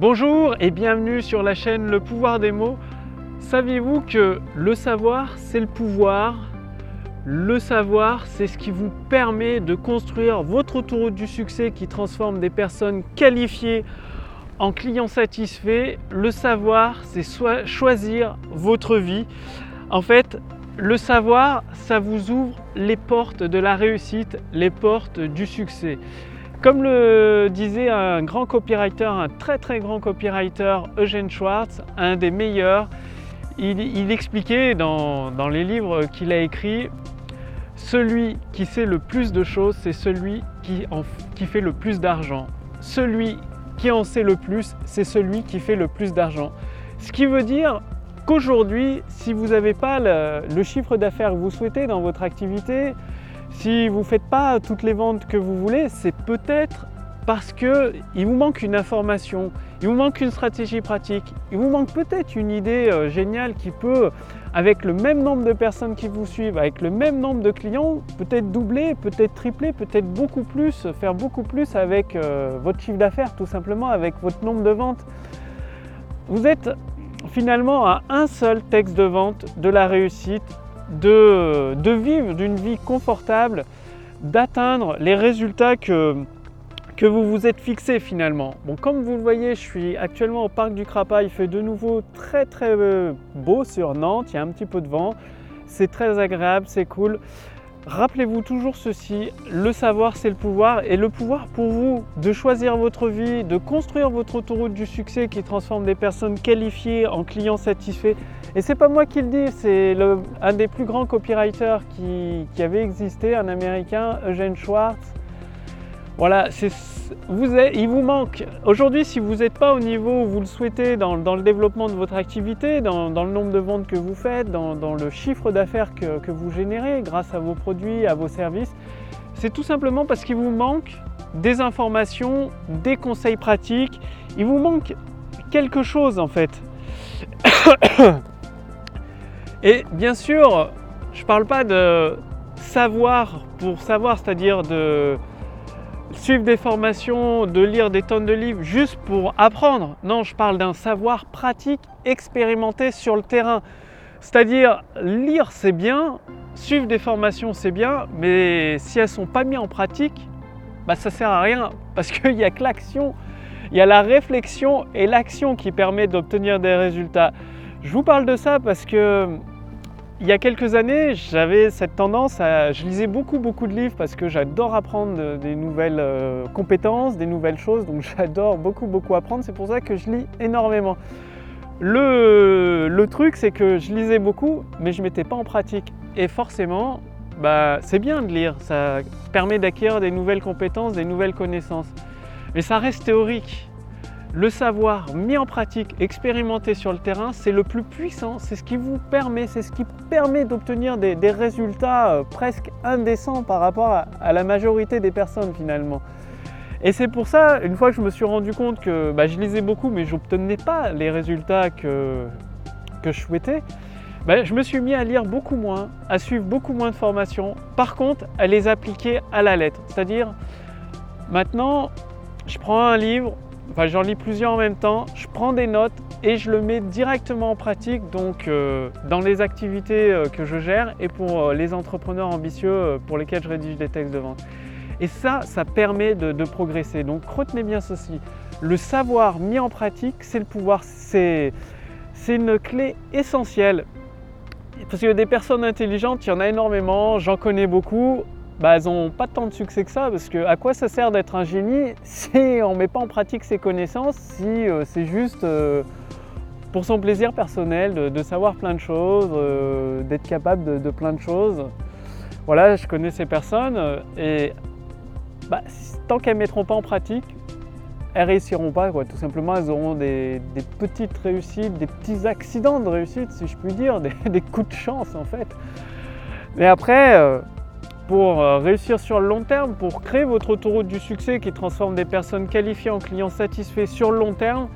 Bonjour et bienvenue sur la chaîne Le pouvoir des mots. Saviez-vous que le savoir, c'est le pouvoir? Le savoir, c'est ce qui vous permet de construire votre autoroute du succès qui transforme des personnes qualifiées en clients satisfaits. Le savoir, c'est choisir votre vie. En fait, le savoir, ça vous ouvre les portes de la réussite, les portes du succès. Comme le disait un grand copywriter, un très très grand copywriter, Eugène Schwartz, un des meilleurs, il, expliquait dans, les livres qu'il a écrits, celui qui sait le plus de choses, c'est celui qui, fait le plus d'argent. Celui qui en sait le plus, c'est celui qui fait le plus d'argent. Ce qui veut dire qu'aujourd'hui, si vous n'avez pas le chiffre d'affaires que vous souhaitez dans votre activité, si vous ne faites pas toutes les ventes que vous voulez, c'est peut-être parce qu'il vous manque une information, il vous manque une stratégie pratique, il vous manque peut-être une idée euh, géniale qui peut, avec le même nombre de personnes qui vous suivent, avec le même nombre de clients, peut-être doubler, peut-être tripler, peut-être beaucoup plus, faire beaucoup plus avec euh, votre chiffre d'affaires, tout simplement avec votre nombre de ventes. Vous êtes finalement à un seul texte de vente de la réussite de, vivre d'une vie confortable, d'atteindre les résultats que, que vous vous êtes fixés finalement. Comme vous le voyez, je suis actuellement au parc du Crapa. Il fait de nouveau très très euh, beau sur Nantes. Il y a un petit peu de vent. C'est très agréable, c'est cool. Rappelez-vous toujours ceci, le savoir c'est le pouvoir et le pouvoir pour vous de choisir votre vie, de construire votre autoroute du succès qui transforme des personnes qualifiées en clients satisfaits. Et c'est pas moi qui le dis, c'est un des plus grands copywriters qui, qui avait existé, un américain, Eugene Schwartz, voilà, vous il vous manque. Aujourd'hui, si vous n'êtes pas au niveau où vous le souhaitez dans, le développement de votre activité, dans, le nombre de ventes que vous faites, dans, le chiffre d'affaires que, vous générez grâce à vos produits, à vos services, c'est tout simplement parce qu'il vous manque des informations, des conseils pratiques. Il vous manque quelque chose en fait. Et bien sûr, je ne parle pas de savoir pour savoir, c'est-à-dire de suivre des formations, de lire des tonnes de livres juste pour apprendre. Non, je parle d'un savoir pratique expérimenté sur le terrain. C'est-à-dire, lire c'est bien, suivre des formations c'est bien, mais si elles ne sont pas mises en pratique, bah, ça ne sert à rien parce qu'il n'y a que l'action, il y a la réflexion et l'action qui permet d'obtenir des résultats. Je vous parle de ça parce que il y a quelques années, j'avais cette tendance à... Je lisais beaucoup, beaucoup de livres parce que j'adore apprendre des nouvelles euh, compétences, des nouvelles choses. Donc j'adore beaucoup, beaucoup apprendre. C'est pour ça que je lis énormément. Le, truc, c'est que je lisais beaucoup, mais je ne mettais pas en pratique. Et forcément, bah, c'est bien de lire. Ça permet d'acquérir des nouvelles compétences, des nouvelles connaissances. Mais ça reste théorique. Le savoir mis en pratique, expérimenté sur le terrain, c'est le plus puissant, c'est ce qui vous permet, c'est ce qui permet d'obtenir des, résultats euh, presque indécents par rapport à, la majorité des personnes finalement. Et c'est pour ça, une fois que je me suis rendu compte que bah, je lisais beaucoup mais je n'obtenais pas les résultats que, que je souhaitais, bah, je me suis mis à lire beaucoup moins, à suivre beaucoup moins de formations. Par contre, à les appliquer à la lettre. C'est-à-dire, maintenant, je prends un livre, enfin j'en lis plusieurs en même temps, je prends des notes et je le mets directement en pratique donc euh, dans les activités euh, que je gère et pour euh, les entrepreneurs ambitieux pour lesquels je rédige des textes de vente. Et ça, ça permet de, de progresser. Donc retenez bien ceci, le savoir mis en pratique, c'est le pouvoir, c'est une clé essentielle. Parce que des personnes intelligentes, il y en a énormément, j'en connais beaucoup, bah, elles n'ont pas tant de succès que ça, parce que à quoi ça sert d'être un génie si on ne met pas en pratique ses connaissances, si euh, c'est juste euh, pour son plaisir personnel de, savoir plein de choses, euh, d'être capable de, plein de choses. Voilà, je connais ces personnes et bah, tant qu'elles ne mettront pas en pratique, elles réussiront pas. Tout simplement, elles auront des, petites réussites, des petits accidents de réussite, si je puis dire, des, des coups de chance en fait. Mais après, pour euh, réussir sur le long terme, pour créer votre autoroute du succès qui transforme des personnes qualifiées en clients satisfaits sur le long terme,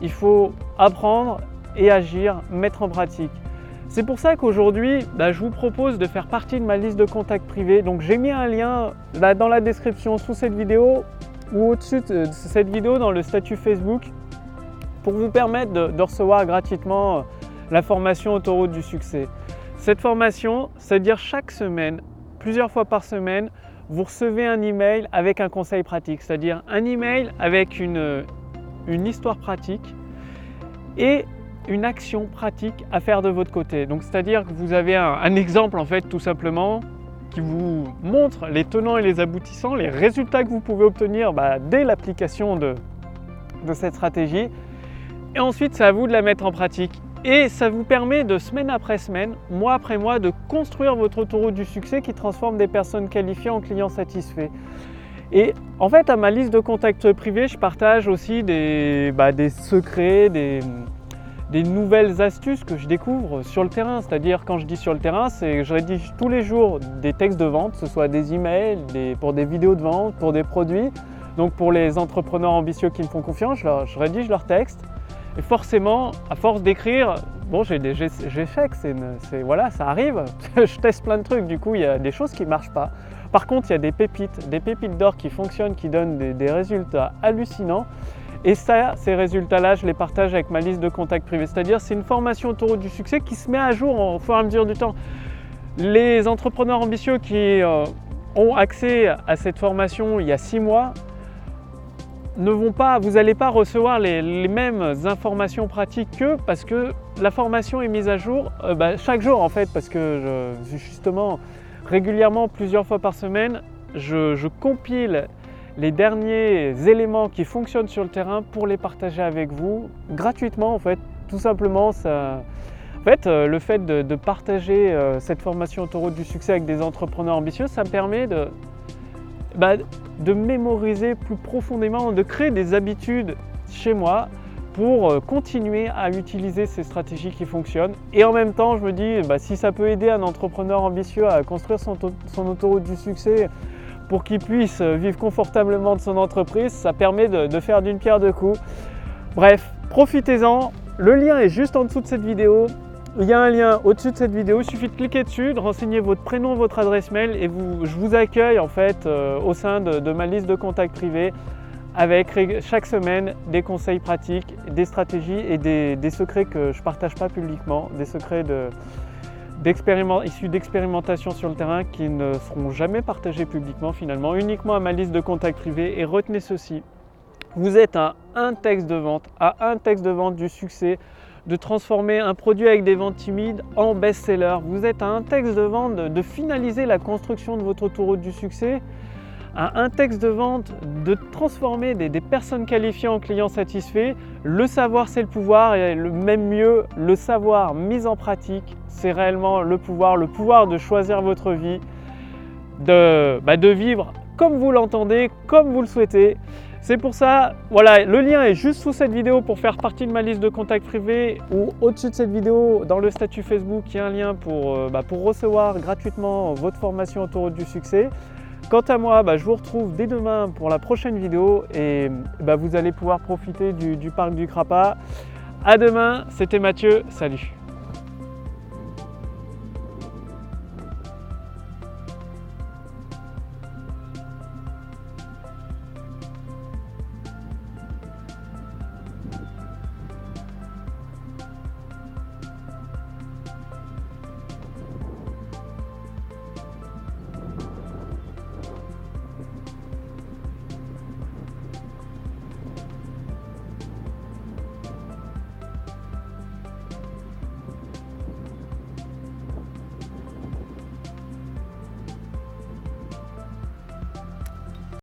il faut apprendre et agir, mettre en pratique. C'est pour ça qu'aujourd'hui, bah, je vous propose de faire partie de ma liste de contacts privés. Donc j'ai mis un lien là dans la description sous cette vidéo ou au-dessus de cette vidéo dans le statut Facebook. pour vous permettre de, recevoir gratuitement euh, la formation Autoroute du succès. Cette formation, c'est-à-dire chaque semaine, plusieurs fois par semaine, vous recevez un email avec un conseil pratique, c'est-à-dire un email avec une, une histoire pratique et une action pratique à faire de votre côté. Donc c'est-à-dire que vous avez un, exemple en fait tout simplement qui vous montre les tenants et les aboutissants, les résultats que vous pouvez obtenir bah, dès l'application de, de cette stratégie. Et ensuite c'est à vous de la mettre en pratique. Et ça vous permet de semaine après semaine, mois après mois, de construire votre autoroute du succès qui transforme des personnes qualifiées en clients satisfaits. Et en fait, à ma liste de contacts privés, je partage aussi des, bah, secrets, des, des nouvelles astuces que je découvre sur le terrain. C'est-à-dire, quand je dis sur le terrain, c'est que je rédige tous les jours des textes de vente, que ce soit des emails, pour des vidéos de vente, pour des produits. Donc, pour les entrepreneurs ambitieux qui me font confiance, je, rédige leurs textes. Et forcément, à force d'écrire, bon, j'ai des échecs, c'est, voilà, ça arrive. je teste plein de trucs, du coup, il y a des choses qui ne marchent pas. Par contre, il y a des pépites, des pépites d'or qui fonctionnent, qui donnent des résultats hallucinants. Et ça, ces résultats-là, je les partage avec ma liste de contacts privés. C'est-à-dire, c'est une formation autour du succès qui se met à jour au fur et à mesure du temps. Les entrepreneurs ambitieux qui euh, ont accès à cette formation il y a six mois ne vont pas, vous n'allez pas recevoir les, mêmes informations pratiques qu'eux parce que la formation est mise à jour euh, bah, chaque jour en fait parce que justement régulièrement plusieurs fois par semaine je, compile les derniers éléments qui fonctionnent sur le terrain pour les partager avec vous gratuitement en fait. Tout simplement, ça... euh, le fait de, partager euh, cette formation autoroute du succès avec des entrepreneurs ambitieux, ça me permet de, bah, de mémoriser plus profondément, de créer des habitudes chez moi pour euh, continuer à utiliser ces stratégies qui fonctionnent. Et en même temps, je me dis, bah, si ça peut aider un entrepreneur ambitieux à construire son, son autoroute du succès pour qu'il puisse vivre confortablement de son entreprise, ça permet de, faire d'une pierre deux coups. Bref, profitez-en. Le lien est juste en dessous de cette vidéo. Il y a un lien au-dessus de cette vidéo, il suffit de cliquer dessus, de renseigner votre prénom, votre adresse mail et je vous accueille en fait euh, au sein de, ma liste de contacts privés avec chaque semaine des conseils pratiques, des stratégies et des, secrets que je ne partage pas publiquement, des secrets issus d'expérimentations sur le terrain qui ne seront jamais partagés publiquement finalement, uniquement à ma liste de contacts privés. Et retenez ceci, vous êtes à un texte de vente, à un texte de vente du succès de transformer un produit avec des ventes timides en best-seller. Vous êtes à un texte de vente de finaliser la construction de votre autoroute du succès un texte de vente de transformer des, personnes qualifiées en clients satisfaits. Le savoir, c'est le pouvoir et le, même mieux, le savoir mis en pratique, c'est réellement le pouvoir, le pouvoir de choisir votre vie, de, bah, de vivre comme vous l'entendez, comme vous le souhaitez. C'est pour ça, voilà, le lien est juste sous cette vidéo pour faire partie de ma liste de contacts privés ou au-dessus de cette vidéo, dans le statut Facebook, il y a un lien pour, euh, bah, recevoir gratuitement votre formation autour du succès. Quant à moi, bah, je vous retrouve dès demain pour la prochaine vidéo et bah, vous allez pouvoir profiter du, du parc du Crapa. A demain, c'était Mathieu, salut